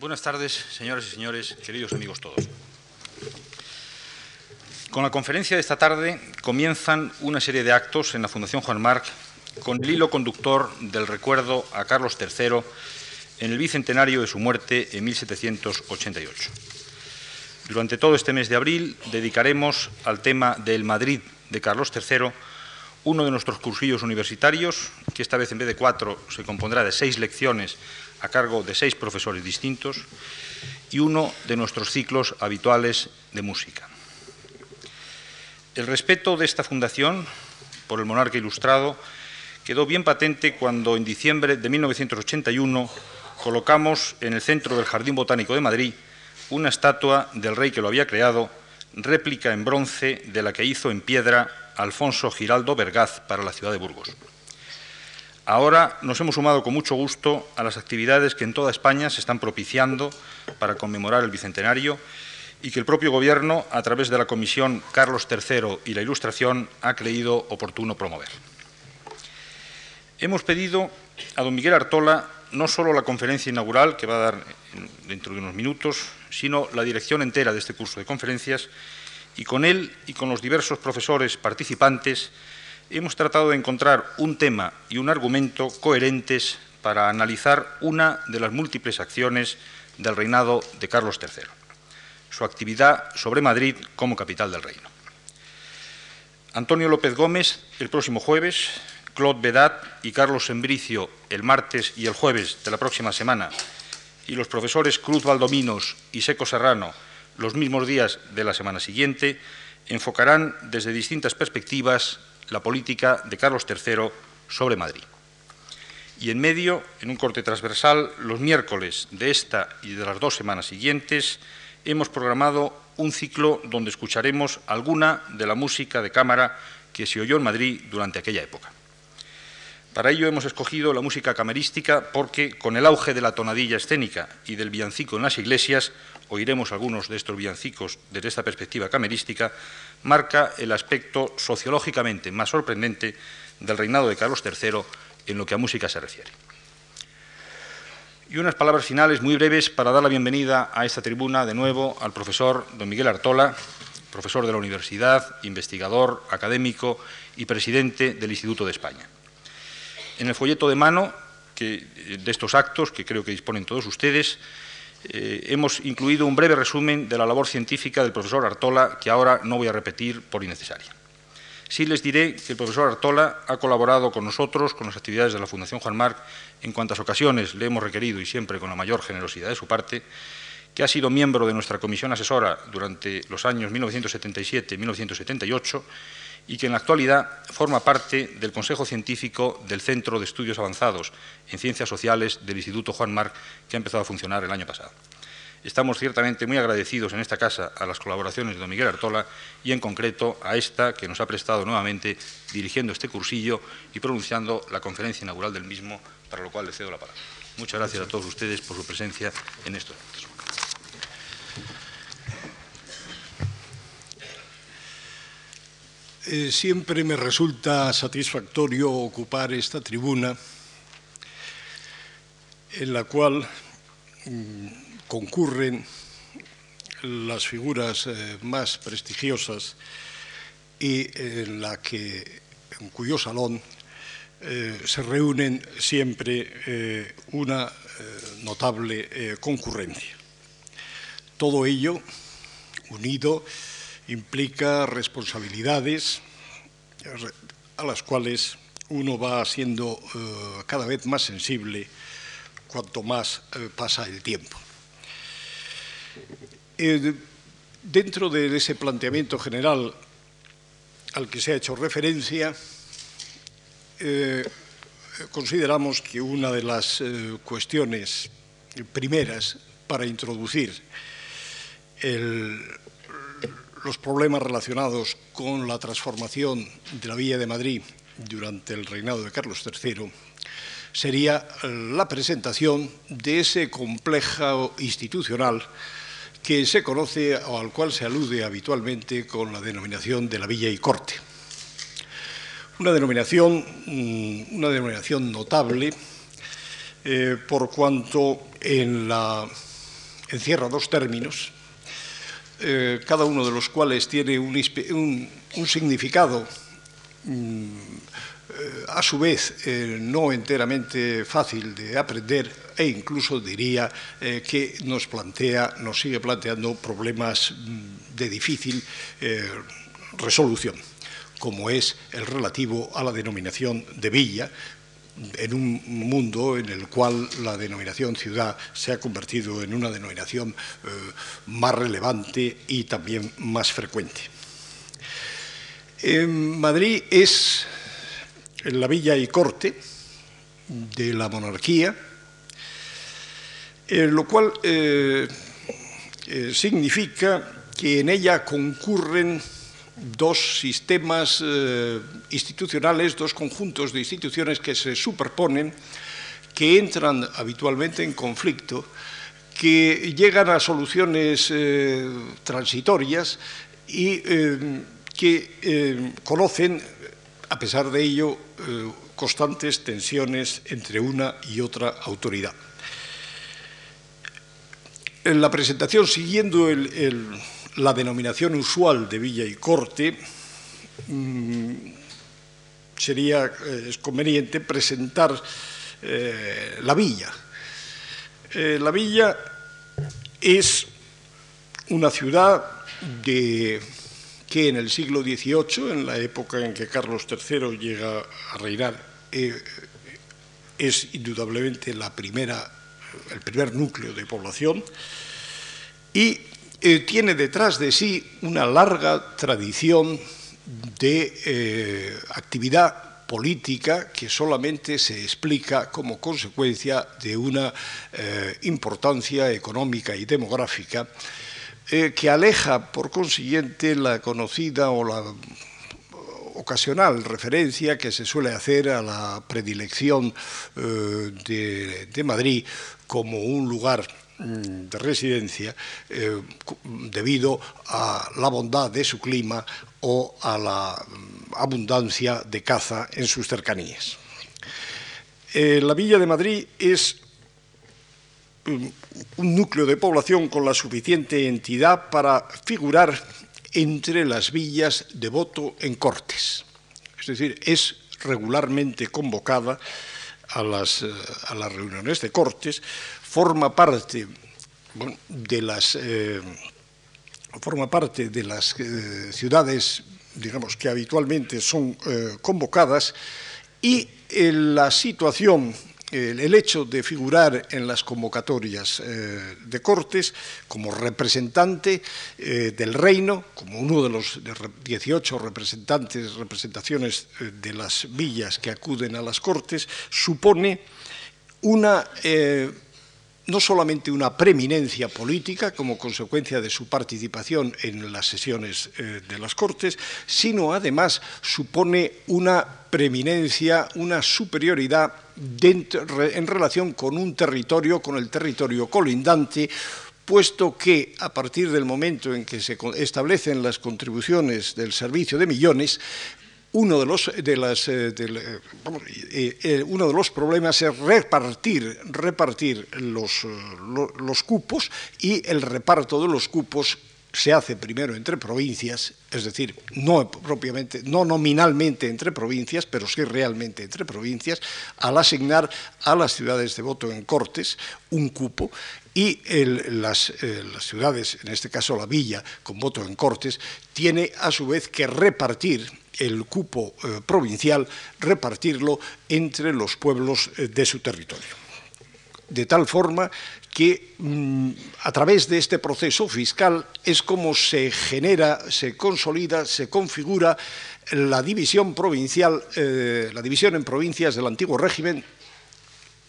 Buenas tardes, señoras y señores, queridos amigos todos. Con la conferencia de esta tarde comienzan una serie de actos en la Fundación Juan Marc con el hilo conductor del recuerdo a Carlos III en el bicentenario de su muerte en 1788. Durante todo este mes de abril dedicaremos al tema del Madrid de Carlos III uno de nuestros cursillos universitarios, que esta vez en vez de cuatro se compondrá de seis lecciones a cargo de seis profesores distintos, y uno de nuestros ciclos habituales de música. El respeto de esta fundación por el monarca ilustrado quedó bien patente cuando en diciembre de 1981 colocamos en el centro del Jardín Botánico de Madrid una estatua del rey que lo había creado, réplica en bronce de la que hizo en piedra Alfonso Giraldo Vergaz para la ciudad de Burgos. Ahora nos hemos sumado con mucho gusto a las actividades que en toda España se están propiciando para conmemorar el Bicentenario y que el propio Gobierno, a través de la Comisión Carlos III y la Ilustración, ha creído oportuno promover. Hemos pedido a don Miguel Artola no solo la conferencia inaugural, que va a dar dentro de unos minutos, sino la dirección entera de este curso de conferencias, y con él y con los diversos profesores participantes hemos tratado de encontrar un tema y un argumento coherentes para analizar una de las múltiples acciones del reinado de Carlos III, su actividad sobre Madrid como capital del reino. Antonio López Gómez el próximo jueves, Claude Bedat y Carlos Sembricio el martes y el jueves de la próxima semana, y los profesores Cruz Valdominos y Seco Serrano los mismos días de la semana siguiente, enfocarán desde distintas perspectivas la política de Carlos III sobre Madrid. Y en medio, en un corte transversal, los miércoles de esta y de las dos semanas siguientes, hemos programado un ciclo donde escucharemos alguna de la música de cámara que se oyó en Madrid durante aquella época. Para ello hemos escogido la música camerística porque, con el auge de la tonadilla escénica y del villancico en las iglesias, oiremos algunos de estos villancicos desde esta perspectiva camerística, marca el aspecto sociológicamente más sorprendente del reinado de Carlos III en lo que a música se refiere. Y unas palabras finales muy breves para dar la bienvenida a esta tribuna de nuevo al profesor don Miguel Artola, profesor de la universidad, investigador, académico y presidente del Instituto de España. En el folleto de mano de estos actos, que creo que disponen todos ustedes, eh, hemos incluido un breve resumen de la labor científica del profesor Artola, que ahora no voy a repetir por innecesaria. Sí les diré que el profesor Artola ha colaborado con nosotros, con las actividades de la Fundación Juan Marc, en cuantas ocasiones le hemos requerido y siempre con la mayor generosidad de su parte, que ha sido miembro de nuestra comisión asesora durante los años 1977 y 1978 y que en la actualidad forma parte del Consejo Científico del Centro de Estudios Avanzados en Ciencias Sociales del Instituto Juan Marc, que ha empezado a funcionar el año pasado. Estamos ciertamente muy agradecidos en esta casa a las colaboraciones de don Miguel Artola y en concreto a esta que nos ha prestado nuevamente dirigiendo este cursillo y pronunciando la conferencia inaugural del mismo, para lo cual le cedo la palabra. Muchas gracias a todos ustedes por su presencia en estos momentos. Eh, siempre me resulta satisfactorio ocupar esta tribuna en la cual mm, concurren las figuras eh, más prestigiosas y en la que en cuyo salón eh, se reúnen siempre una notable concurrencia. Todo ello unido implica responsabilidades a las cuales uno va siendo eh, cada vez más sensible cuanto más eh, pasa el tiempo. Eh, dentro de ese planteamiento general al que se ha hecho referencia, consideramos que una de las cuestiones primeras para introducir el los problemas relacionados con la transformación de la Villa de Madrid durante el reinado de Carlos III sería la presentación de ese complejo institucional que se conoce o al cual se alude habitualmente con la denominación de la Villa y Corte. Una denominación, mm, una denominación notable eh, por cuanto en la encierra dos términos, eh, cada uno de los cuales tiene un, significado mm, eh, a su vez eh, no enteramente fácil de aprender e incluso diría que nos plantea, nos sigue planteando problemas mm, de difícil resolución, como es el relativo a la denominación de villa, en un mundo en el cual la denominación ciudad se ha convertido en una denominación eh, más relevante y también más frecuente. En Madrid es la villa y corte de la monarquía, eh, lo cual eh, significa que en ella concurren dos sistemas eh, institucionales, dos conjuntos de instituciones que se superponen, que entran habitualmente en conflicto, que llegan a soluciones eh, transitorias y eh, que conocen, a pesar de ello, constantes tensiones entre una y otra autoridad. En la presentación, siguiendo el la denominación usual de villa y corte, mm, sería eh, conveniente presentar eh, la villa. Eh, la villa es una ciudad que en el siglo XVIII, en la época en que Carlos III llega a reinar, es indudablemente la primera, el primer núcleo de población y eh, tiene detrás de sí una larga tradición de eh, actividad política que solamente se explica como consecuencia de una eh, importancia económica y demográfica que aleja, por consiguiente, la conocida o la ocasional referencia que se suele hacer a la predilección de Madrid como un lugar de residencia eh, debido a la bondad de su clima o a la mm, abundancia de caza en sus cercanías. Eh, la Villa de Madrid es mm, un núcleo de población con la suficiente entidad para figurar entre las villas de voto en cortes. Es decir, es regularmente convocada a las, eh, a las reuniones de cortes forma parte de las eh, forma parte de las eh, ciudades digamos que habitualmente son eh, convocadas y la situación el, hecho de figurar en las convocatorias de Cortes como representante del reino, como uno de los 18 representantes, representaciones de las villas que acuden a las Cortes, supone una no solamente una preeminencia política como consecuencia de su participación en las sesiones eh, de las Cortes, sino además supone una preeminencia, una superioridad en relación con un territorio, con el territorio colindante, puesto que a partir del momento en que se establecen las contribuciones del servicio de millones, uno de los, de las, eh, eh, eh, uno de los problemas es repartir, repartir los, los, cupos y el reparto de los cupos se hace primero entre provincias, es decir, no propiamente, no nominalmente entre provincias, pero sí realmente entre provincias, al asignar a las ciudades de voto en Cortes un cupo y las, las, ciudades, en este caso la villa, con voto en Cortes, tiene a su vez que repartir el cupo eh, provincial, repartirlo entre los pueblos eh, de su territorio. De tal forma que mm, a través de este proceso fiscal es como se genera, se consolida, se configura la división provincial, eh, la división en provincias del antiguo régimen,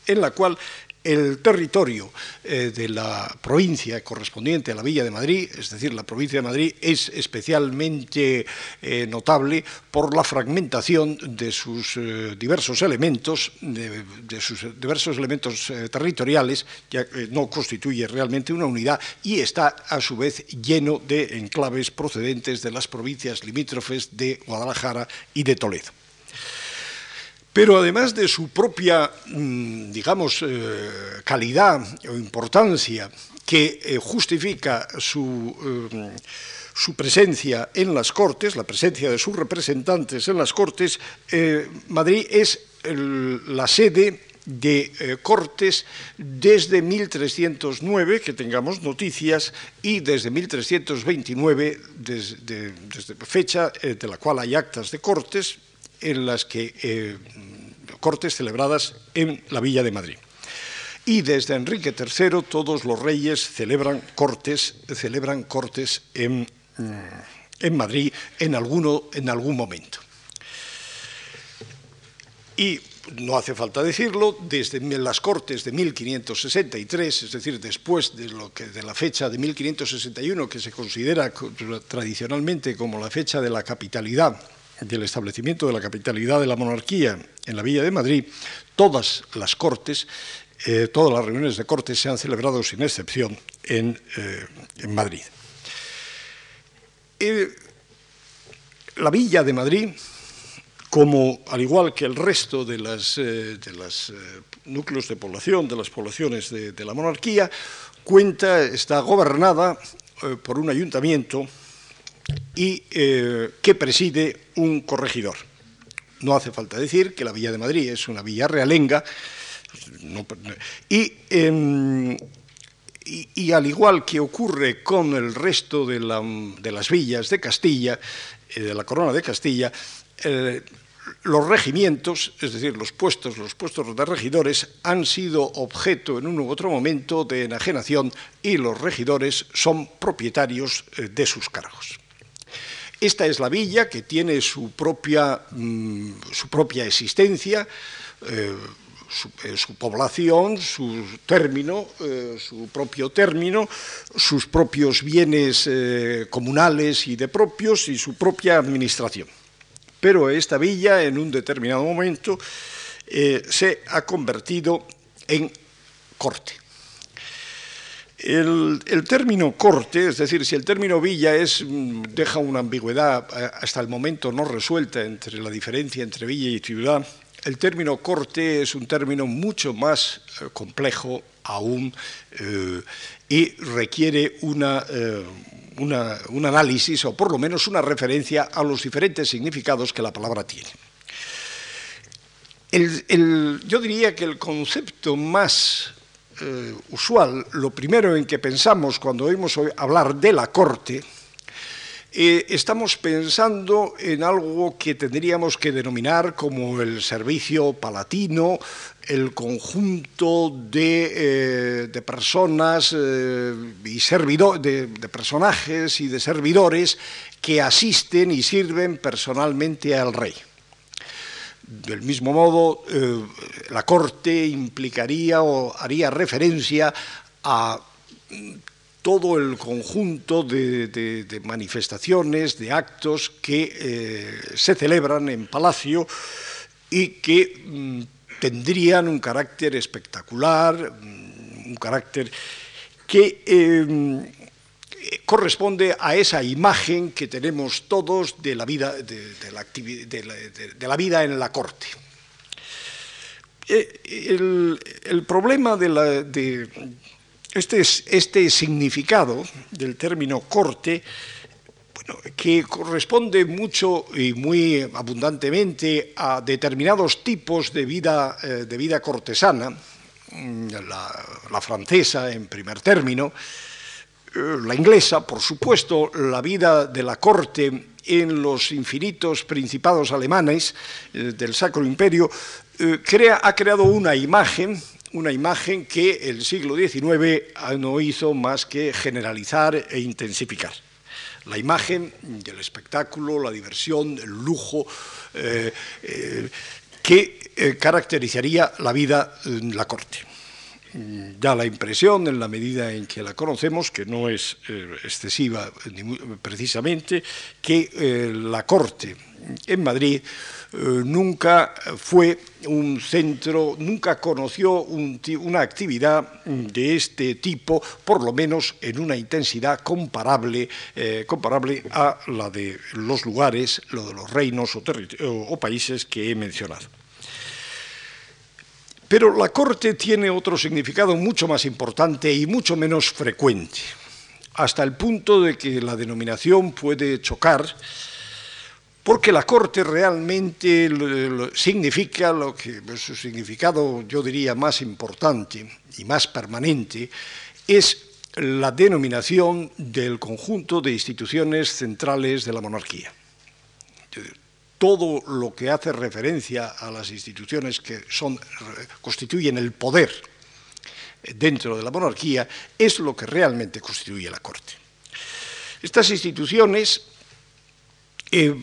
en la cual el territorio eh, de la provincia correspondiente a la Villa de Madrid, es decir, la provincia de Madrid, es especialmente eh, notable por la fragmentación de sus eh, diversos elementos, de, sus diversos elementos territoriales, ya que no constituye realmente una unidad y está a su vez lleno de enclaves procedentes de las provincias limítrofes de Guadalajara y de Toledo. Pero además de su propia, mm, digamos, eh, calidad o importancia que eh, justifica su, eh, su, presencia en las Cortes, la presencia de sus representantes en las Cortes, Madrid es la sede de Cortes desde 1309, que tengamos noticias, y desde 1329, desde, desde fecha de la cual hay actas de Cortes, en las que eh, cortes celebradas en la Villa de Madrid. Y desde Enrique III todos los reyes celebran cortes, celebran cortes en, mm, en Madrid en, alguno, en algún momento. Y no hace falta decirlo, desde las Cortes de 1563, es decir, después de, lo que, de la fecha de 1561, que se considera tradicionalmente como la fecha de la capitalidad del establecimiento de la capitalidad de la monarquía en la Villa de Madrid, todas las cortes, eh, todas las reuniones de cortes se han celebrado sin excepción en, eh, Madrid. la Villa de Madrid, como al igual que el resto de los eh, núcleos de población, de las poblaciones de la monarquía, cuenta, está gobernada por un ayuntamiento y eh, que preside un corregidor. No hace falta decir que la Villa de Madrid es una villa realenga em, y, al igual que ocurre con el resto de, las villas de Castilla, eh, de la corona de Castilla, eh, los regimientos, es decir, los puestos, los puestos de regidores, han sido objeto en un u otro momento de enajenación y los regidores son propietarios de sus cargos. Esta es la villa que tiene su propia, mm, su propia existencia, eh, eh, su, población, su término, eh, su propio término, sus propios bienes comunales y de propios y su propia administración. Pero esta villa en un determinado momento se ha convertido en corte. El, término corte, es decir, si el término villa mm, deja una ambigüedad eh, hasta el momento no resuelta entre la diferencia entre villa y ciudad, el término corte es un término mucho más eh, complejo aún eh, y requiere un análisis o por lo menos una referencia a los diferentes significados que la palabra tiene. yo diría que el concepto más eh, usual, lo primero en que pensamos cuando oímos hablar de la corte, eh, estamos pensando en algo que tendríamos que denominar como el servicio palatino, el conjunto de, eh, personas y de personajes y de servidores que asisten y sirven personalmente al rey. Del mismo modo, eh, la Corte implicaría o haría referencia a todo el conjunto de, manifestaciones, de actos que eh, se celebran en Palacio y que mm, tendrían un carácter espectacular, mm, un carácter que eh, corresponde a esa imagen que tenemos todos de la vida, de, la, vida en la corte. Eh, el, problema de, este, este, significado del término corte, que corresponde mucho y muy abundantemente a determinados tipos de vida, eh, de vida cortesana, mm, la francesa en primer término, la inglesa, por supuesto, la vida de la corte en los infinitos principados alemanes eh, del Sacro Imperio, eh, ha creado una imagen, una imagen que el siglo XIX no hizo más que generalizar e intensificar. La imagen del espectáculo, la diversión, el lujo, que caracterizaría la vida en la corte da la impresión, en la medida en que la conocemos, que no es eh, excesiva precisamente, que eh, la Corte en Madrid eh, nunca fue un centro, nunca conoció una actividad de este tipo, por lo menos en una intensidad comparable, comparable a la de los lugares, lo de los reinos o países que he mencionado. Pero la corte tiene otro significado mucho más importante y mucho menos frecuente, hasta el punto de que la denominación puede chocar, porque la corte realmente significa lo que su significado, yo diría, más importante y más permanente, es la denominación del conjunto de instituciones centrales de la monarquía todo lo que hace referencia a las instituciones que son, constituyen el poder dentro de la monarquía es lo que realmente constituye la Corte. Estas instituciones eh,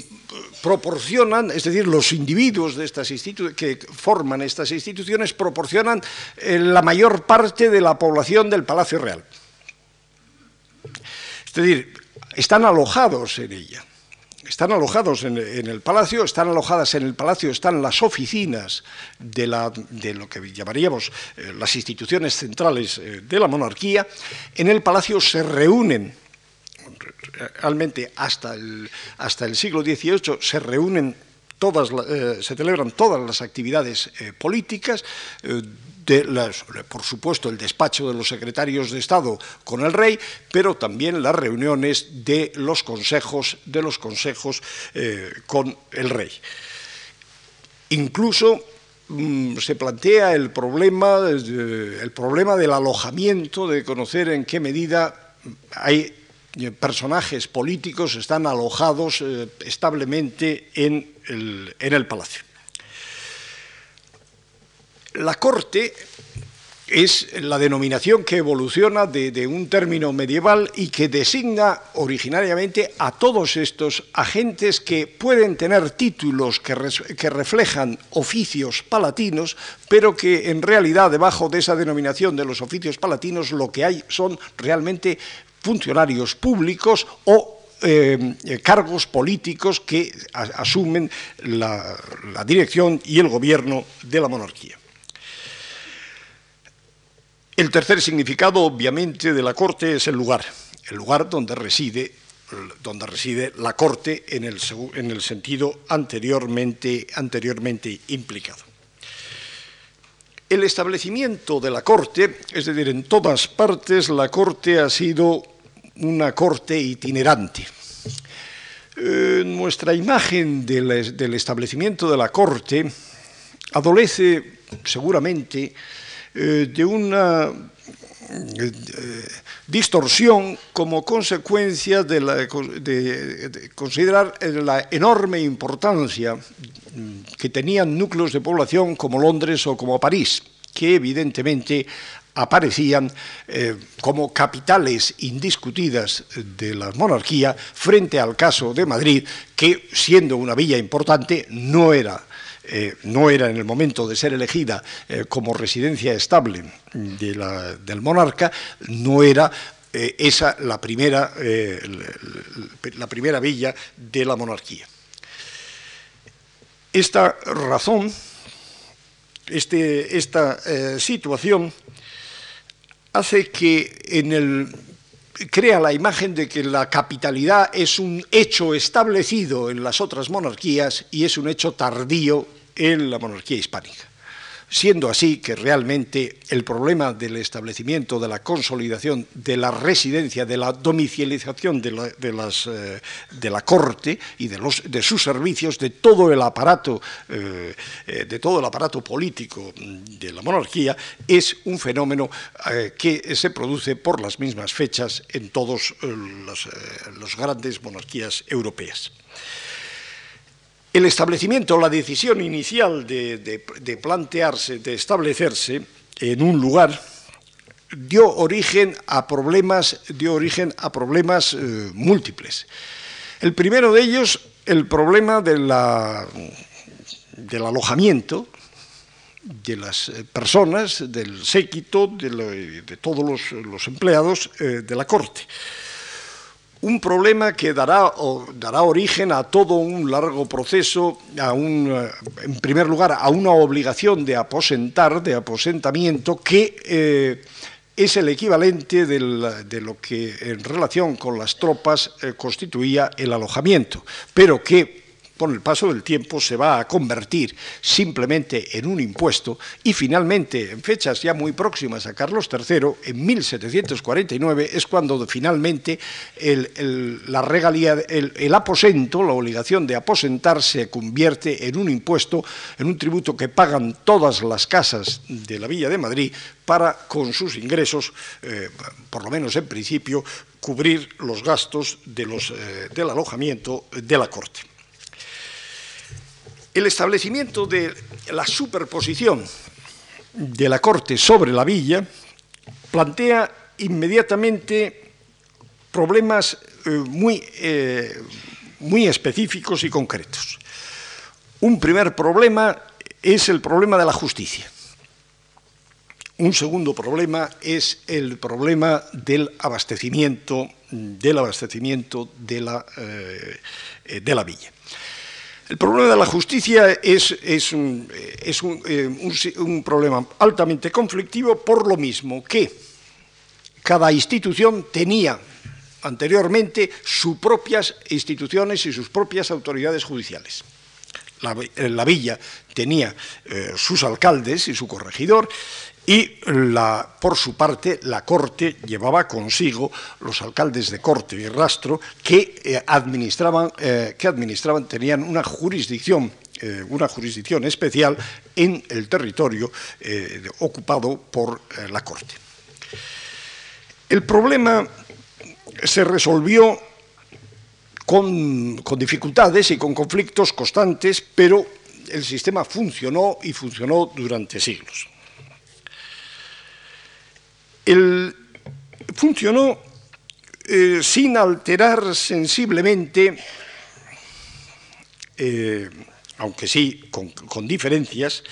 proporcionan, es decir, los individuos de estas que forman estas instituciones proporcionan eh, la mayor parte de la población del Palacio Real. Es decir, están alojados en ella están alojados en, el palacio, están alojadas en el palacio, están las oficinas de, lo que llamaríamos eh, las instituciones centrales eh, de la monarquía. En el palacio se reúnen, realmente hasta el, hasta el siglo XVIII, se reúnen todas, eh, se celebran todas las actividades políticas por supuesto, el despacho de los secretarios de Estado con el rey, pero también las reuniones de los consejos, de los consejos eh, con el rey. Incluso mm, se plantea el problema, el problema del alojamiento, de conocer en qué medida hay eh, personajes políticos están alojados eh, establemente en el palacio. La corte es la denominación que evoluciona de, un término medieval y que designa originariamente a todos estos agentes que pueden tener títulos que, reflejan oficios palatinos, pero que en realidad debajo de esa denominación de los oficios palatinos lo que hay son realmente funcionarios públicos o eh, cargos políticos que asumen la dirección y el gobierno de la monarquía. El tercer significado, obviamente, de la corte es el lugar, el lugar donde reside, donde reside la corte en el, en el sentido anteriormente, implicado. El establecimiento de la corte, es decir, en todas partes la corte ha sido una corte itinerante. Eh, nuestra imagen del establecimiento de la corte adolece seguramente eh, de una eh, distorsión como consecuencia de, considerar la enorme importancia que tenían núcleos de población como Londres o como París, que evidentemente aparecían eh, como capitales indiscutidas de la monarquía frente al caso de Madrid, que siendo una villa importante no era eh, no era en el momento de ser elegida eh, como residencia estable del monarca, no era eh, esa la primera, la primera villa de la monarquía. Esta razón, este, esta situación, hace que en el crea la imagen de que la capitalidad es un hecho establecido en las otras monarquías y es un hecho tardío en la monarquía hispánica. Siendo así que realmente el problema del establecimiento, de la consolidación, de la residencia, de la domicilización de la, eh, corte y de, sus servicios, de todo el aparato, eh, eh, de todo el aparato político de la monarquía, es un fenómeno que se produce por las mismas fechas en todas las grandes monarquías europeas. El establecimiento, la decisión inicial de, plantearse, de establecerse en un lugar, dio origen a problemas, dio origen a problemas eh, múltiples. El primero de ellos, el problema del alojamiento de las eh, personas, del séquito, de, todos los, empleados eh, de la corte un problema que dará, dará origen a todo un largo proceso, eh, en primer lugar, a una obligación de aposentar, de aposentamiento, que eh, es el equivalente de lo que en relación con las tropas eh, constituía el alojamiento, pero que con el paso del tiempo se va a convertir simplemente en un impuesto y finalmente, en fechas ya muy próximas a Carlos III, en 1749 es cuando finalmente la regalía, el, aposento, la obligación de aposentar se convierte en un impuesto, en un tributo que pagan todas las casas de la Villa de Madrid para, con sus ingresos, eh, por lo menos en principio, cubrir los gastos de los, eh, del alojamiento de la corte. El establecimiento de la superposición de la corte sobre la villa plantea inmediatamente problemas eh, muy, eh, muy específicos y concretos. Un primer problema es el problema de la justicia. Un segundo problema es el problema del abastecimiento, del abastecimiento de la, eh, de la villa. El problema de la justicia es, un, eh, un, problema altamente conflictivo por lo mismo que cada institución tenía anteriormente sus propias instituciones y sus propias autoridades judiciales. La, la villa tenía eh, sus alcaldes y su corregidor y por su parte la Corte llevaba consigo los alcaldes de Corte y Rastro que eh, administraban, eh, que administraban, tenían una jurisdicción eh, una jurisdicción especial en el territorio ocupado por la Corte. El problema se resolvió con dificultades y con conflictos constantes, pero el sistema funcionó y funcionó durante siglos funcionó eh, sin alterar sensiblemente, eh, aunque sí con, diferencias,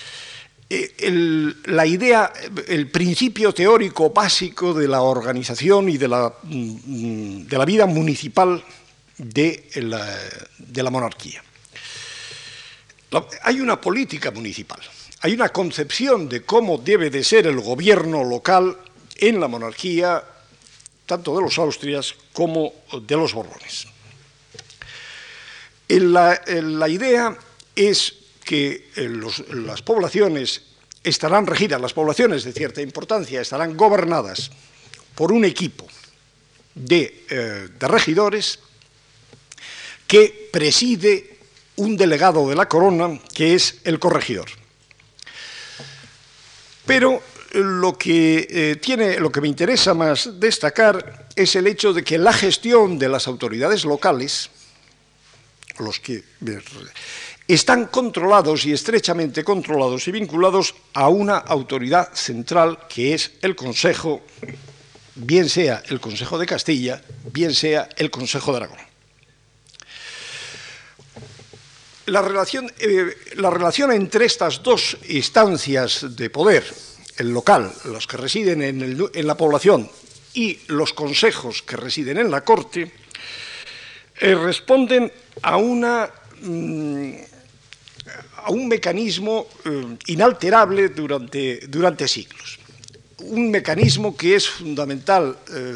eh, la idea, el principio teórico básico de la organización y de la, mm, de la vida municipal de la, de la monarquía. hay una política municipal, hay una concepción de cómo debe de ser el gobierno local en la monarquía tanto de los Austrias como de los Borbones. La, idea es que eh, las poblaciones estarán regidas, las poblaciones de cierta importancia estarán gobernadas por un equipo de, eh, de regidores que preside un delegado de la corona, que es el corregidor. Pero lo que, eh, tiene, lo que me interesa más destacar es el hecho de que la gestión de las autoridades locales, los que están controlados y estrechamente controlados y vinculados a una autoridad central que es el Consejo, bien sea el Consejo de Castilla, bien sea el Consejo de Aragón. La relación, eh, la relación entre estas dos instancias de poder, el local, los que residen en, la población y los consejos que residen en la corte, eh, responden mm, a un mecanismo eh, inalterable durante, durante siglos. Un mecanismo que es fundamental eh,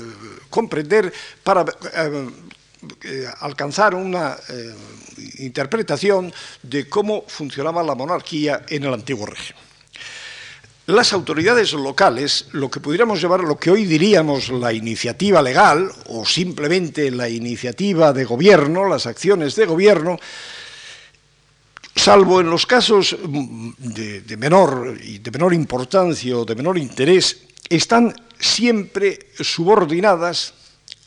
comprender para alcanzar una interpretación de cómo funcionaba la monarquía en el antiguo régimen las autoridades locales, lo que pudiéramos llamar, lo que hoy diríamos la iniciativa legal o simplemente la iniciativa de gobierno, las acciones de gobierno, salvo en los casos de, menor, de menor importancia o de menor interés, están siempre subordinadas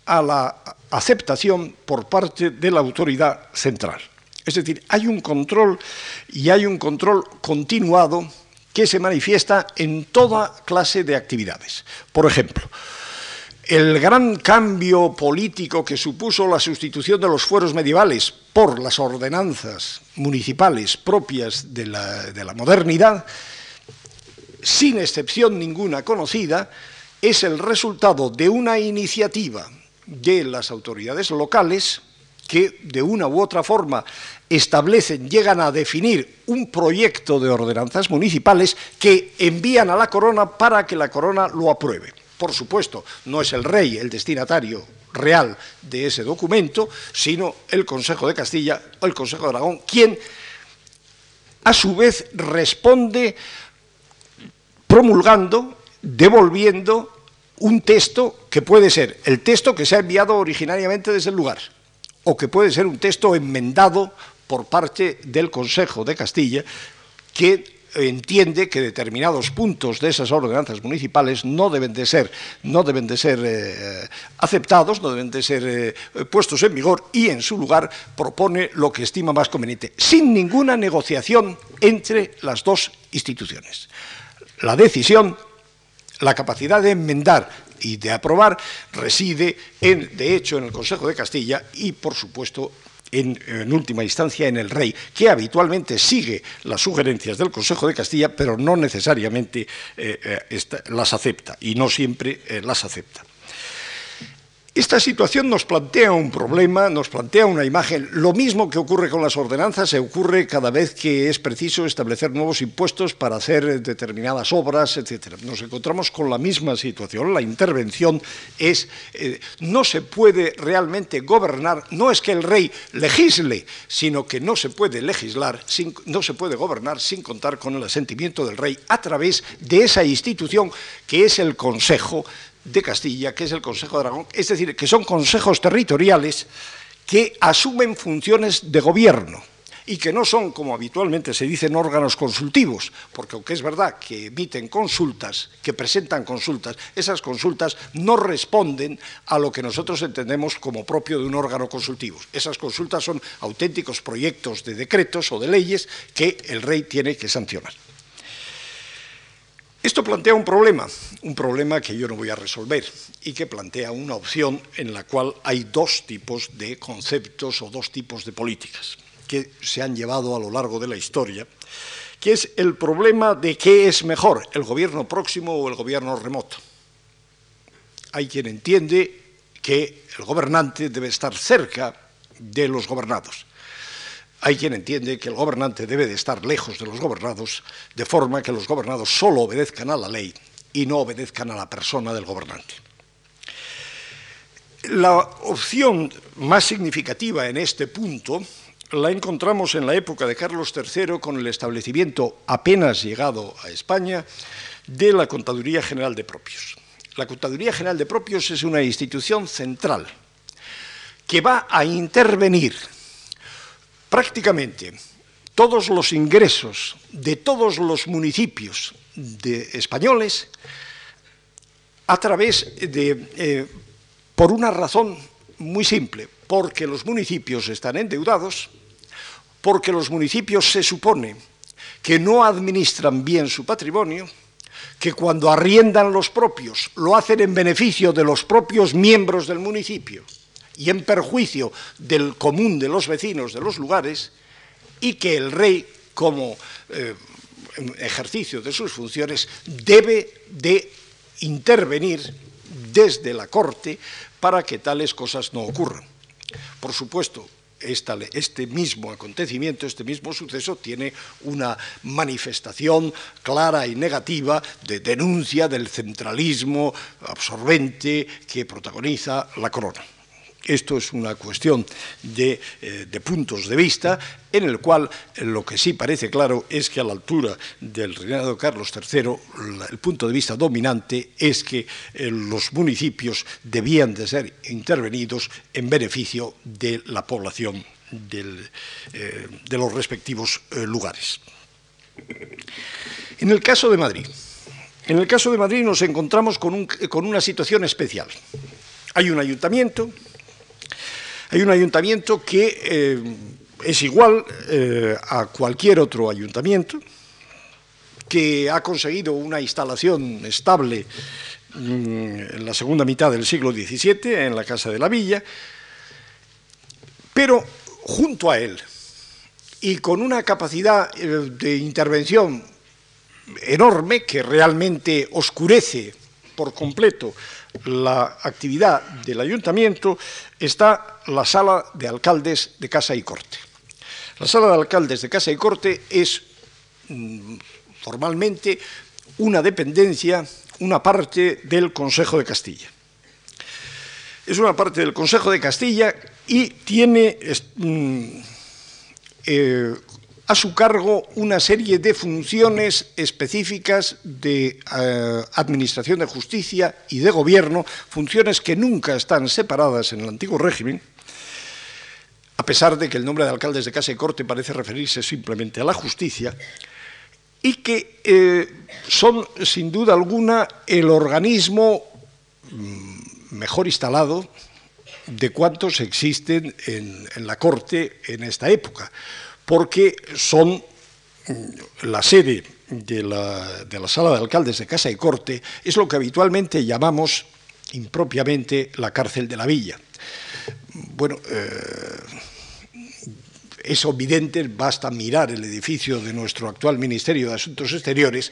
a la aceptación por parte de la autoridad central. Es decir, hay un control y hay un control continuado que se manifiesta en toda clase de actividades. Por ejemplo, el gran cambio político que supuso la sustitución de los fueros medievales por las ordenanzas municipales propias de la, modernidad, sin excepción ninguna conocida, es el resultado de una iniciativa de las autoridades locales que de una u otra forma establecen, llegan a definir un proyecto de ordenanzas municipales que envían a la corona para que la corona lo apruebe. Por supuesto, no es el rey el destinatario real de ese documento, sino el Consejo de Castilla o el Consejo de Aragón, quien a su vez responde promulgando, devolviendo un texto que puede ser el texto que se ha enviado originariamente desde el lugar, o que puede ser un texto enmendado por parte del Consejo de Castilla, que entiende que determinados puntos de esas ordenanzas municipales no deben de ser, no deben de ser eh, aceptados, no deben de ser eh, puestos en vigor y en su lugar propone lo que estima más conveniente, sin ninguna negociación entre las dos instituciones. La decisión, la capacidad de enmendar y de aprobar reside, en, de hecho, en el Consejo de Castilla y, por supuesto, en, última instancia en el rey, que habitualmente sigue las sugerencias del Consejo de Castilla, pero no necesariamente eh, eh, las acepta y no siempre eh, las acepta. Esta situación nos plantea un problema, nos plantea una imagen. Lo mismo que ocurre con las ordenanzas, se ocurre cada vez que es preciso establecer nuevos impuestos para hacer determinadas obras, etc. Nos encontramos con la misma situación. La intervención es, eh, no se puede realmente gobernar, no es que el rey legisle, sino que no se puede legislar, no se puede gobernar sin contar con el asentimiento del rey a través de esa institución que es el Consejo de Castilla, que es el Consejo de Aragón, es decir, que son consejos territoriales que asumen funciones de gobierno y que no son, como habitualmente se dicen, órganos consultivos, porque aunque es verdad que emiten consultas, que presentan consultas, esas consultas no responden a lo que nosotros entendemos como propio de un órgano consultivo. Esas consultas son auténticos proyectos de decretos o de leyes que el rey tiene que sancionar. Esto plantea un problema, un problema que yo no voy a resolver y que plantea una opción en la cual hay dos tipos de conceptos o dos tipos de políticas que se han llevado a lo largo de la historia, que es el problema de qué es mejor, el gobierno próximo o el gobierno remoto. Hay quien entiende que el gobernante debe estar cerca de los gobernados hay quien entiende que el gobernante debe de estar lejos de los gobernados, de forma que los gobernados solo obedezcan a la ley y no obedezcan a la persona del gobernante. La opción más significativa en este punto la encontramos en la época de Carlos III con el establecimiento apenas llegado a España de la Contaduría General de Propios. La Contaduría General de Propios es una institución central que va a intervenir prácticamente todos los ingresos de todos los municipios de españoles a través de, eh, por una razón muy simple, porque los municipios están endeudados, porque los municipios se supone que no administran bien su patrimonio, que cuando arriendan los propios lo hacen en beneficio de los propios miembros del municipio y en perjuicio del común de los vecinos de los lugares, y que el rey, como eh, ejercicio de sus funciones, debe de intervenir desde la corte para que tales cosas no ocurran. Por supuesto, este mismo acontecimiento, este mismo suceso, tiene una manifestación clara y negativa de denuncia del centralismo absorbente que protagoniza la corona. Esto es una cuestión eh, de, puntos de vista en el cual lo que sí parece claro es que a la altura del reinado Carlos III el punto de vista dominante es que eh, los municipios debían de ser intervenidos en beneficio de la población eh, de los respectivos lugares. En el caso de Madrid, en el caso de Madrid nos encontramos con, con una situación especial. Hay un ayuntamiento hay un ayuntamiento que eh, es igual eh, a cualquier otro ayuntamiento, que ha conseguido una instalación estable mm, en la segunda mitad del siglo XVII en la Casa de la Villa, pero junto a él y con una capacidad eh, de intervención enorme que realmente oscurece por completo la actividad del ayuntamiento está la sala de alcaldes de Casa y Corte. La sala de alcaldes de Casa y Corte es mm, formalmente una dependencia, una parte del Consejo de Castilla. es una parte del Consejo de Castilla y tiene mm, eh, a su cargo una serie de funciones específicas de eh, administración de justicia y de gobierno, funciones que nunca están separadas en el antiguo régimen, a pesar de que el nombre de alcaldes de casa y corte parece referirse simplemente a la justicia, y que eh, son, sin duda alguna, el organismo mm, mejor instalado de cuantos existen en, la corte en esta época, porque son la sede de la, sala de alcaldes de casa y corte, es lo que habitualmente llamamos impropiamente la cárcel de la villa. Bueno, eh, es evidente, basta mirar el edificio de nuestro actual Ministerio de Asuntos Exteriores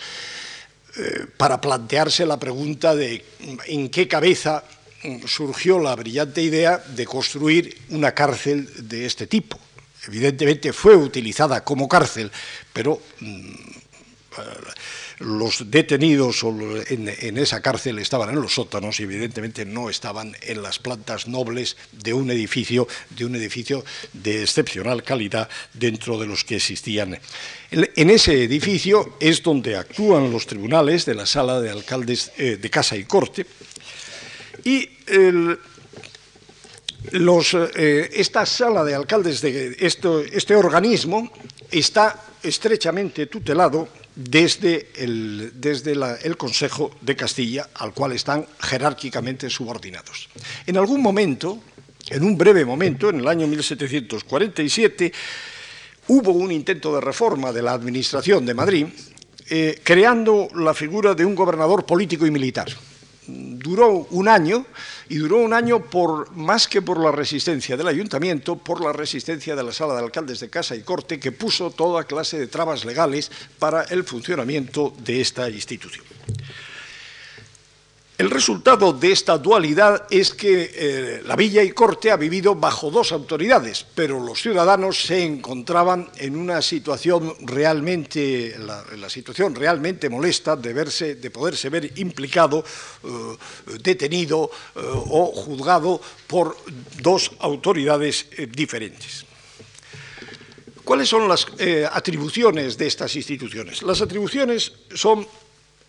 eh, para plantearse la pregunta de en qué cabeza surgió la brillante idea de construir una cárcel de este tipo. Evidentemente fue utilizada como cárcel, pero mm, los detenidos en, esa cárcel estaban en los sótanos y evidentemente no estaban en las plantas nobles de un edificio, de un edificio de excepcional calidad dentro de los que existían. En ese edificio es donde actúan los tribunales de la sala de alcaldes eh, de casa y corte y eh, esta sala de alcaldes de este organismo está estrechamente tutelado desde, el, desde el, Consejo de Castilla, al cual están jerárquicamente subordinados. En algún momento, en un breve momento, en el año 1747, hubo un intento de reforma de la Administración de Madrid, eh, creando la figura de un gobernador político y militar duró un año y duró un año por más que por la resistencia del ayuntamiento, por la resistencia de la sala de alcaldes de casa y corte que puso toda clase de trabas legales para el funcionamiento de esta institución. El resultado de esta dualidad es que eh, la villa y corte ha vivido bajo dos autoridades, pero los ciudadanos se encontraban en una situación realmente, la, situación realmente molesta de verse, de poderse ver implicado, eh, detenido eh, o juzgado por dos autoridades diferentes. ¿Cuáles son las atribuciones de estas instituciones? Las atribuciones son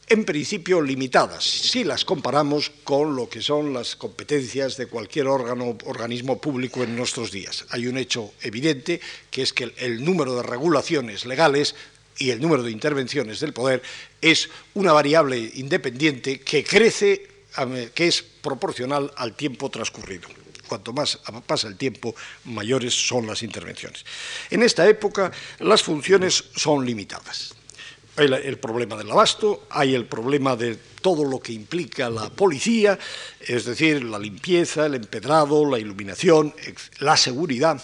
en principio limitadas, si las comparamos con lo que son las competencias de cualquier órgano, organismo público en nuestros días. Hay un hecho evidente, que es que el, número de regulaciones legales y el número de intervenciones del poder es una variable independiente que crece, que es proporcional al tiempo transcurrido. Cuanto más pasa el tiempo, mayores son las intervenciones. En esta época, las funciones son limitadas. Hay el problema del abasto, hay el problema de todo lo que implica la policía, es decir, la limpieza, el empedrado, la iluminación, la seguridad,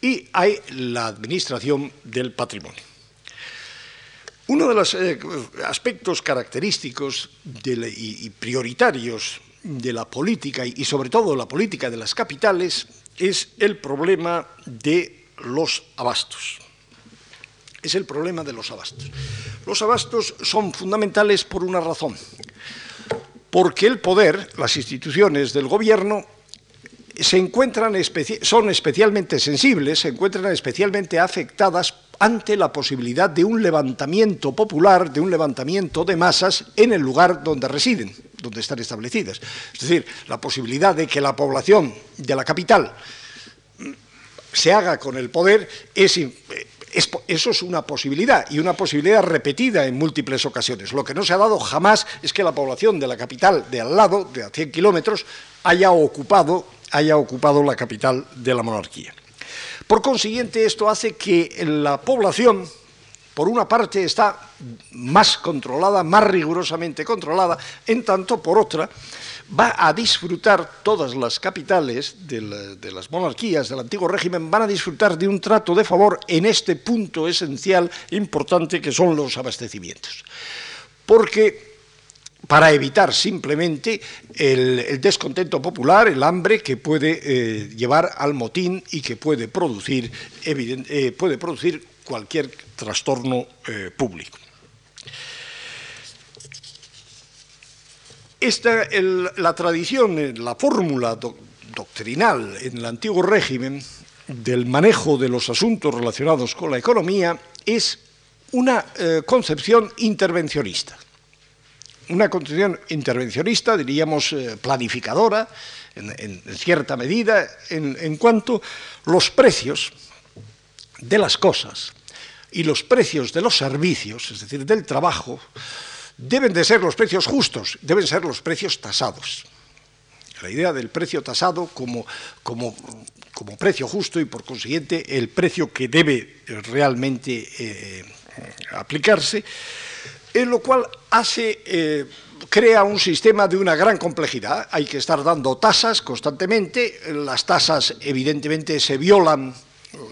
y hay la administración del patrimonio. Uno de los eh, aspectos característicos y, prioritarios de la política, y sobre todo la política de las capitales, es el problema de los abastos es el problema de los abastos. Los abastos son fundamentales por una razón, porque el poder, las instituciones del gobierno, se encuentran son especialmente sensibles, se encuentran especialmente afectadas ante la posibilidad de un levantamiento popular, de un levantamiento de masas en el lugar donde residen, donde están establecidas. Es decir, la posibilidad de que la población de la capital se haga con el poder es eso es una posibilidad y una posibilidad repetida en múltiples ocasiones. Lo que no se ha dado jamás es que la población de la capital de al lado, de a 100 kilómetros, haya ocupado, haya ocupado la capital de la monarquía. Por consiguiente, esto hace que la población, por una parte, está más controlada, más rigurosamente controlada, en tanto, por otra, va a disfrutar, todas las capitales de, las monarquías del antiguo régimen van a disfrutar de un trato de favor en este punto esencial, importante, que son los abastecimientos. Porque para evitar simplemente el, descontento popular, el hambre que puede eh, llevar al motín y que puede producir, eh, puede producir cualquier trastorno eh, público. Esta, la tradición, la fórmula doctrinal en el antiguo régimen del manejo de los asuntos relacionados con la economía es una eh, concepción intervencionista. Una concepción intervencionista, diríamos, eh, planificadora, en, cierta medida, en, en cuanto los precios de las cosas y los precios de los servicios, es decir, del trabajo, deben de ser los precios justos, deben ser los precios tasados. La idea del precio tasado como, como, como precio justo y por consiguiente el precio que debe realmente eh, aplicarse, en lo cual hace, eh, crea un sistema de una gran complejidad. Hay que estar dando tasas constantemente, las tasas evidentemente se violan,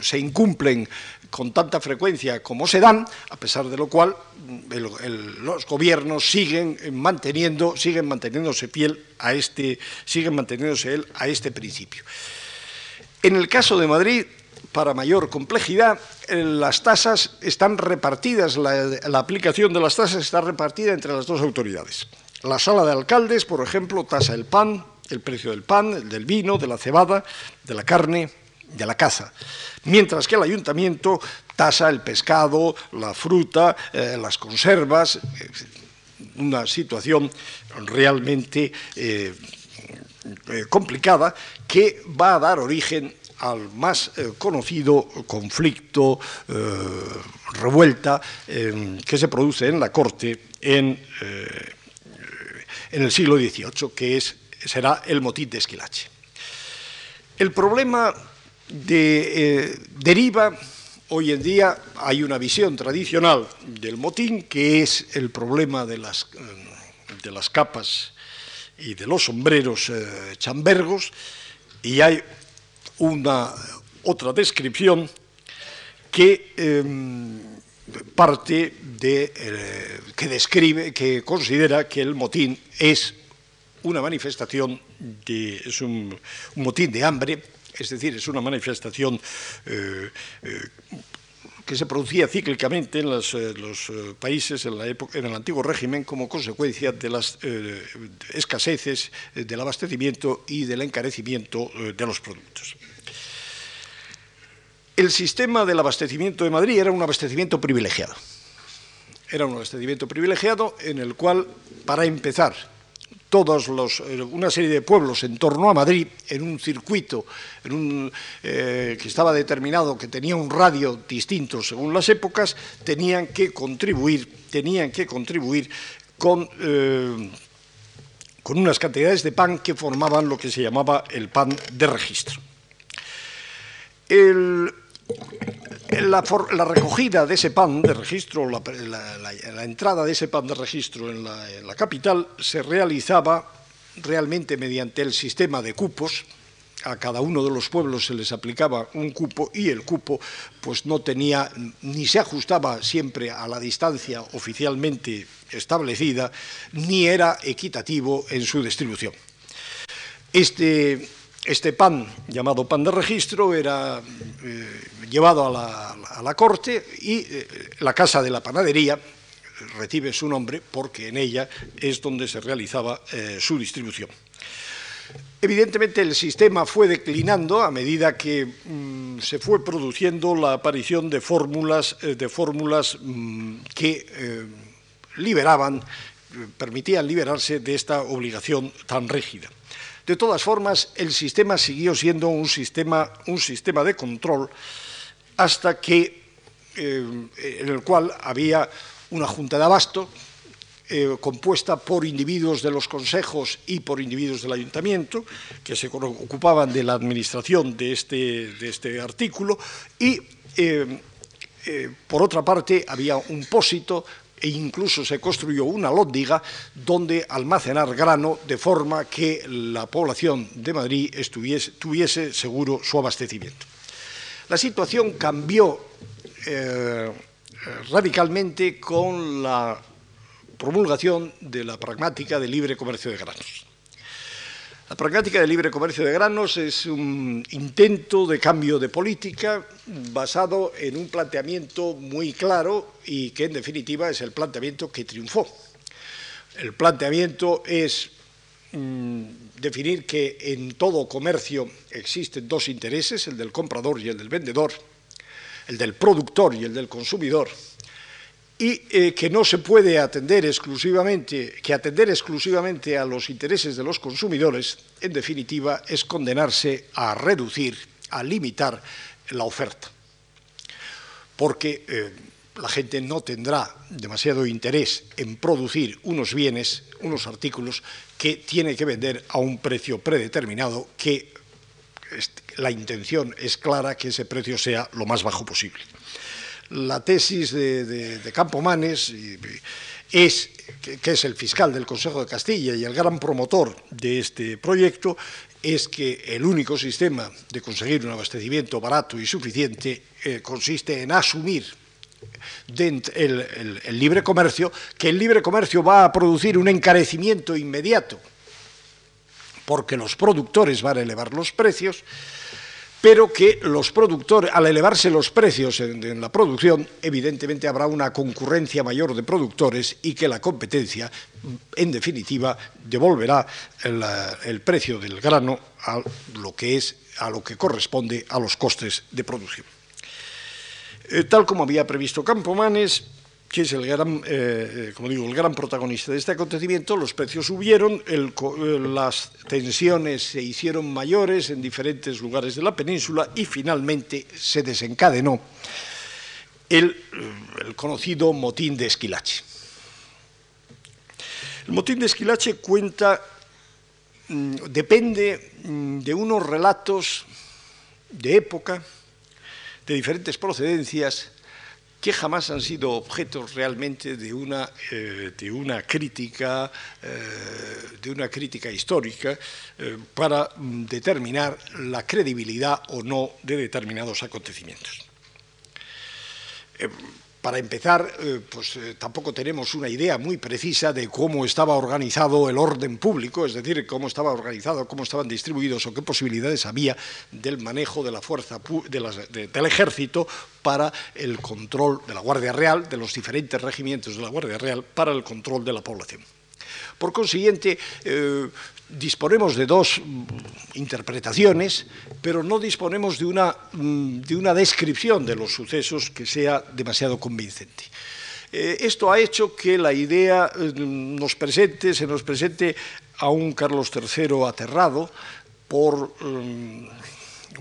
se incumplen con tanta frecuencia como se dan, a pesar de lo cual los gobiernos siguen manteniendo, siguen manteniéndose fiel a este, siguen manteniéndose él a este principio. En el caso de Madrid, para mayor complejidad, eh, las tasas están repartidas, la, aplicación de las tasas está repartida entre las dos autoridades. La sala de alcaldes, por ejemplo, tasa el pan, el precio del pan, el del vino, de la cebada, de la carne, de la caza. Mientras que el ayuntamiento tasa el pescado, la fruta, eh, las conservas, eh, una situación realmente complicada que va a dar origen al más eh, conocido conflicto, eh, revuelta que se produce en la corte en, eh, en el siglo XVIII, que es, será el motín de Esquilache. El problema de, deriva, hoy en día hay una visión tradicional del motín, que es el problema de las, de las capas y de los sombreros chambergos, y hay una otra descripción que em, parte de eh, que describe, que considera que el motín es una manifestación de, es un, motín de hambre, es decir, es una manifestación eh, eh, que se producía cíclicamente en los, países en el antiguo régimen como consecuencia de las escaseces del abastecimiento y del encarecimiento de los productos el sistema del abastecimiento de Madrid era un abastecimiento privilegiado. Era un abastecimiento privilegiado en el cual, para empezar, todos los, eh, una serie de pueblos en torno a Madrid, en un circuito en un, eh, que estaba determinado, que tenía un radio distinto según las épocas, tenían que contribuir, tenían que contribuir con, eh, con unas cantidades de pan que formaban lo que se llamaba el pan de registro. El, la, recogida de ese pan de registro, la, entrada de ese pan de registro en la, capital se realizaba realmente mediante el sistema de cupos. A cada uno de los pueblos se les aplicaba un cupo y el cupo pues no tenía ni se ajustaba siempre a la distancia oficialmente establecida ni era equitativo en su distribución. Este, este pan, llamado pan de registro, era eh, llevado a la, corte y eh, la casa de la panadería recibe su nombre porque en ella es donde se realizaba eh, su distribución. Evidentemente el sistema fue declinando a medida que mm, se fue produciendo la aparición de fórmulas, mm, que liberaban, permitían liberarse de esta obligación tan rígida. De todas formas, el sistema siguió siendo un sistema, un sistema de control hasta que, eh, en el cual había una junta de abasto eh, compuesta por individuos de los consejos y por individuos del ayuntamiento, que se ocupaban de la administración de este, de este artículo, y eh, por otra parte había un pósito e incluso se construyó una lóndiga donde almacenar grano de forma que la población de Madrid tuviese seguro su abastecimiento. La situación cambió eh, radicalmente con la promulgación de la pragmática de libre comercio de granos. La pragmática de libre comercio de granos es un intento de cambio de política basado en un planteamiento muy claro y que en definitiva es el planteamiento que triunfó. El planteamiento es mm, definir que en todo comercio existen dos intereses, el del comprador y el del vendedor, el del productor y el del consumidor, y eh, que no se puede atender exclusivamente, que atender exclusivamente a los intereses de los consumidores, en definitiva, es condenarse a reducir, a limitar la oferta. Porque eh, la gente no tendrá demasiado interés en producir unos bienes, unos artículos que tiene que vender a un precio predeterminado que la intención es clara que ese precio sea lo más bajo posible la tesis de, Campo Manes es, que, es el fiscal del Consejo de Castilla y el gran promotor de este proyecto, es que el único sistema de conseguir un abastecimiento barato y suficiente eh, consiste en asumir el libre comercio, que el libre comercio va a producir un encarecimiento inmediato, porque los productores van a elevar los precios, pero que los productores, al elevarse los precios en, la producción, evidentemente habrá una concurrencia mayor de productores y que la competencia, en definitiva, devolverá el, precio del grano a lo que corresponde a los costes de producción. Eh, tal como había previsto Campomanes, que es el gran, eh, como digo, el gran protagonista de este acontecimiento, los precios subieron, eh, las tensiones se hicieron mayores en diferentes lugares de la península y finalmente se desencadenó el, el conocido motín de Esquilache. El motín de Esquilache cuenta, mm, depende mm, de unos relatos de época, de diferentes procedencias, que jamás han sido objetos realmente de una, eh, de una crítica, eh, de una crítica histórica eh, para mm, determinar la credibilidad o no de determinados acontecimientos. Para empezar, eh, pues eh, tampoco tenemos una idea muy precisa de cómo estaba organizado el orden público, es decir, cómo estaba organizado, cómo estaban distribuidos o qué posibilidades había del manejo de la fuerza del ejército para el control de la Guardia Real, de los diferentes regimientos de la Guardia Real, para el control de la población. Por consiguiente, eh, disponemos de dos interpretaciones, pero no disponemos de una, mm, de una descripción de los sucesos que sea demasiado convincente. Eh, esto ha hecho que la idea eh, nos presente, se nos presente a un Carlos III aterrado por, mm,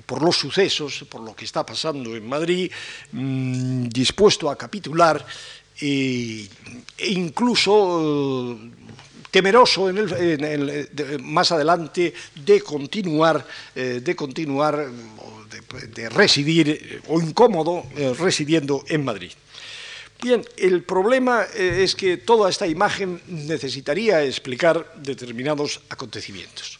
por los sucesos, por lo que está pasando en Madrid, mm, dispuesto a capitular e, incluso temeroso más adelante de continuar, eh, de continuar, de, residir o incómodo eh, residiendo en Madrid. Bien, el problema eh, es que toda esta imagen necesitaría explicar determinados acontecimientos.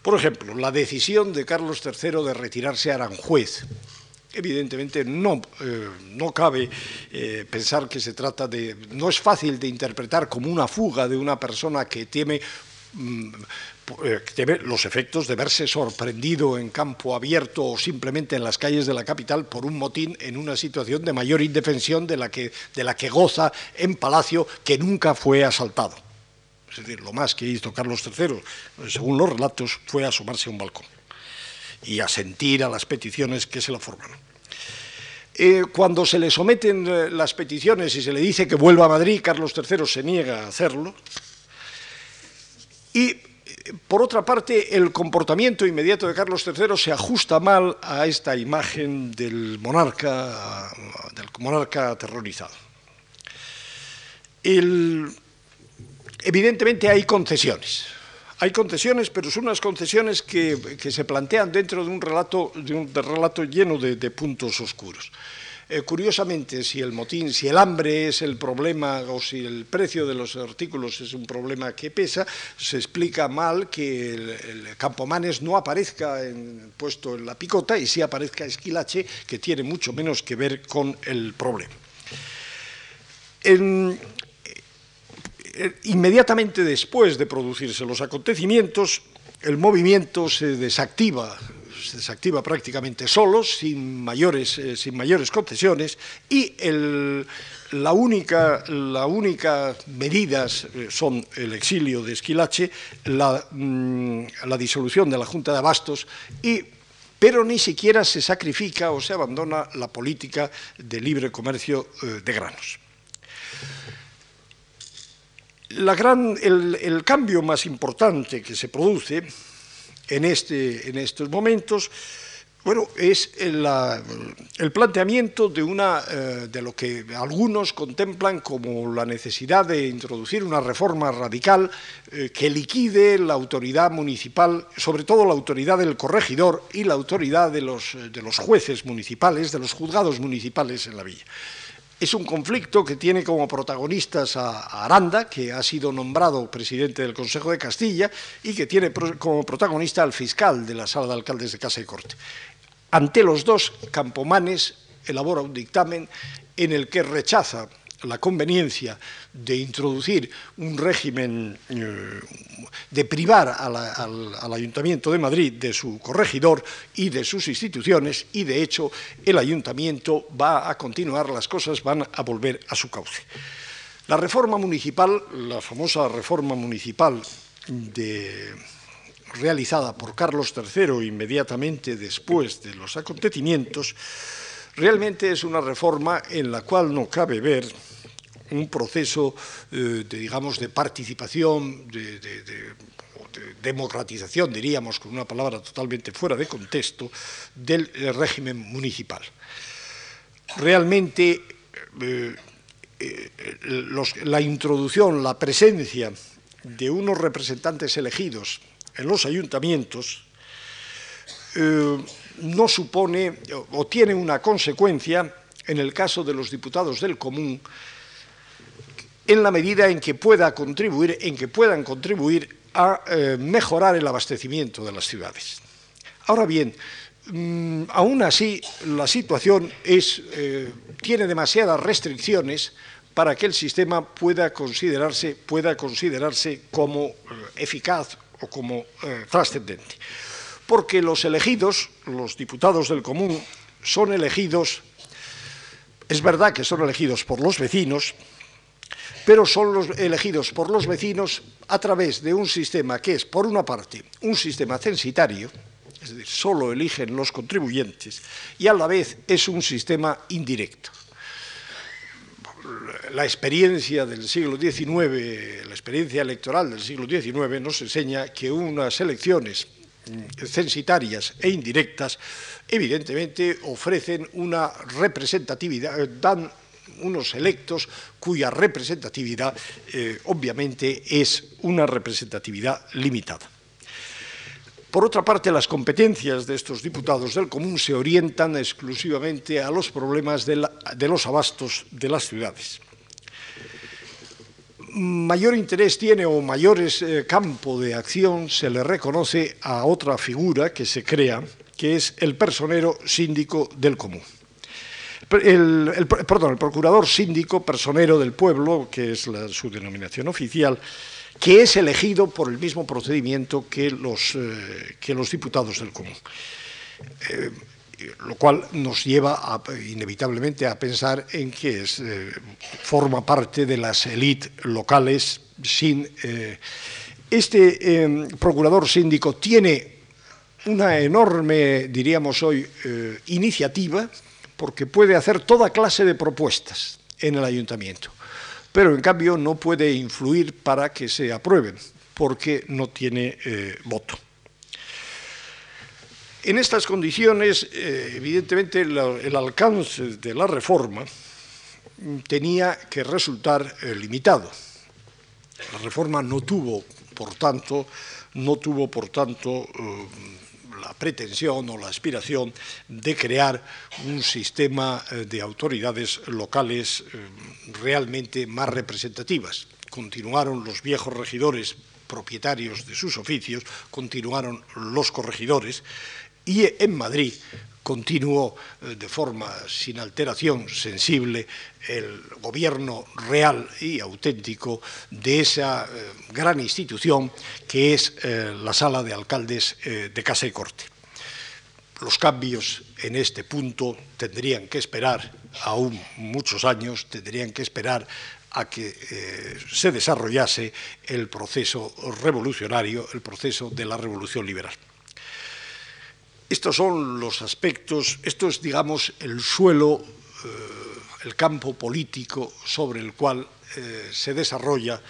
Por ejemplo, la decisión de Carlos III de retirarse a Aranjuez, Evidentemente no, eh, no cabe eh, pensar que se trata de... No es fácil de interpretar como una fuga de una persona que teme, mm, eh, los efectos de verse sorprendido en campo abierto o simplemente en las calles de la capital por un motín en una situación de mayor indefensión de la que, de la que goza en Palacio, que nunca fue asaltado. Es decir, lo más que hizo Carlos III, según los relatos, fue asomarse a un balcón y asentir a las peticiones que se la forman. Eh, cuando se le someten eh, las peticiones y se le dice que vuelva a Madrid, Carlos III se niega a hacerlo. Y, eh, por otra parte, el comportamiento inmediato de Carlos III se ajusta mal a esta imagen del monarca, del monarca aterrorizado. evidentemente hay concesiones. Hay concesiones, pero son unas concesiones que, se plantean dentro de un relato, de un relato lleno de, puntos oscuros. Eh, curiosamente, si el motín, si el hambre es el problema o si el precio de los artículos es un problema que pesa, se explica mal que el, Campomanes no aparezca puesto en la picota y sí aparezca Esquilache, que tiene mucho menos que ver con el problema. En, inmediatamente después de producirse los acontecimientos, el movimiento se desactiva se desactiva prácticamente solo, sin mayores, eh, sin mayores concesiones, y la única, la medidas eh, son el exilio de Esquilache, la, mm, la disolución de la Junta de Abastos y pero ni siquiera se sacrifica o se abandona la política de libre comercio eh, de granos. El, cambio más importante que se produce en, este, en estos momentos bueno, es el, planteamiento de, una, eh, de lo que algunos contemplan como la necesidad de introducir una reforma radical eh, que liquide la autoridad municipal, sobre todo la autoridad del corregidor y la autoridad de los, de los jueces municipales, de los juzgados municipales en la villa. Es un conflicto que tiene como protagonistas a Aranda, que ha sido nombrado presidente del Consejo de Castilla, y que tiene como protagonista al fiscal de la Sala de Alcaldes de Casa y Corte. Ante los dos, Campomanes elabora un dictamen en el que rechaza la conveniencia de introducir un régimen, eh, de privar al, Ayuntamiento de Madrid de su corregidor y de sus instituciones, y de hecho el Ayuntamiento va a continuar, las cosas van a volver a su cauce. La reforma municipal, la famosa reforma municipal realizada por Carlos III inmediatamente después de los acontecimientos, realmente es una reforma en la cual no cabe ver un proceso eh, de, digamos, de participación, de, democratización, diríamos, con una palabra totalmente fuera de contexto, del eh, régimen municipal. Realmente eh, la introducción, la presencia de unos representantes elegidos en los ayuntamientos no supone o tiene una consecuencia en el caso de los diputados del común en la medida en que pueda contribuir, en que puedan contribuir a eh, mejorar el abastecimiento de las ciudades. Ahora bien, mm, aún así la situación eh, tiene demasiadas restricciones para que el sistema pueda considerarse, pueda considerarse como eh, eficaz o como trascendente. Porque los elegidos, los diputados del común, son elegidos, es verdad que son elegidos por los vecinos, pero son los elegidos por los vecinos a través de un sistema que es, por una parte, un sistema censitario, es decir, solo eligen los contribuyentes, y a la vez es un sistema indirecto. La experiencia del siglo XIX, la experiencia electoral del siglo XIX nos enseña que unas elecciones censitarias e indirectas evidentemente ofrecen una representatividad, dan unos electos cuya representatividad eh, obviamente es una representatividad limitada. Por otra parte, las competencias de estos diputados del común se orientan exclusivamente a los problemas de, los abastos de las ciudades. Mayor interés tiene o mayor eh, campo de acción se le reconoce a otra figura que se crea, que es el personero síndico del común el, perdón, el procurador síndico personero del pueblo, que es su denominación oficial, que es elegido por el mismo procedimiento que los, eh, que los diputados del común. Eh, lo cual nos lleva inevitablemente a pensar en que eh, forma parte de las élites locales sin... este procurador síndico tiene una enorme, diríamos hoy, iniciativa, porque puede hacer toda clase de propuestas en el ayuntamiento, pero en cambio no puede influir para que se aprueben, porque no tiene eh, voto. En estas condiciones, eh, evidentemente, el alcance de la reforma tenía que resultar eh, limitado. La reforma no tuvo, por tanto, no tuvo, por tanto, la pretensión o la aspiración de crear un sistema eh, de autoridades locales eh, realmente más representativas. Continuaron los viejos regidores propietarios de sus oficios, continuaron los corregidores y en Madrid continuó eh, de forma sin alteración sensible el gobierno real y auténtico de esa eh, gran institución que es eh, la sala de alcaldes de Casa y Corte. los cambios en este punto tendrían que esperar aún muchos años, tendrían que esperar a que se desarrollase el proceso revolucionario, el proceso de la revolución liberal. Estos son los aspectos, esto es, digamos, el suelo, eh, el campo político sobre el cual eh, se desarrolla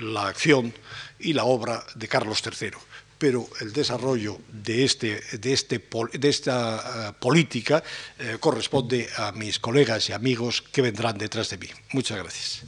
la acción y la obra de Carlos III pero el desarrollo de, este, de, este, esta uh, política eh, corresponde a mis colegas y amigos que vendrán detrás de mí. Muchas gracias.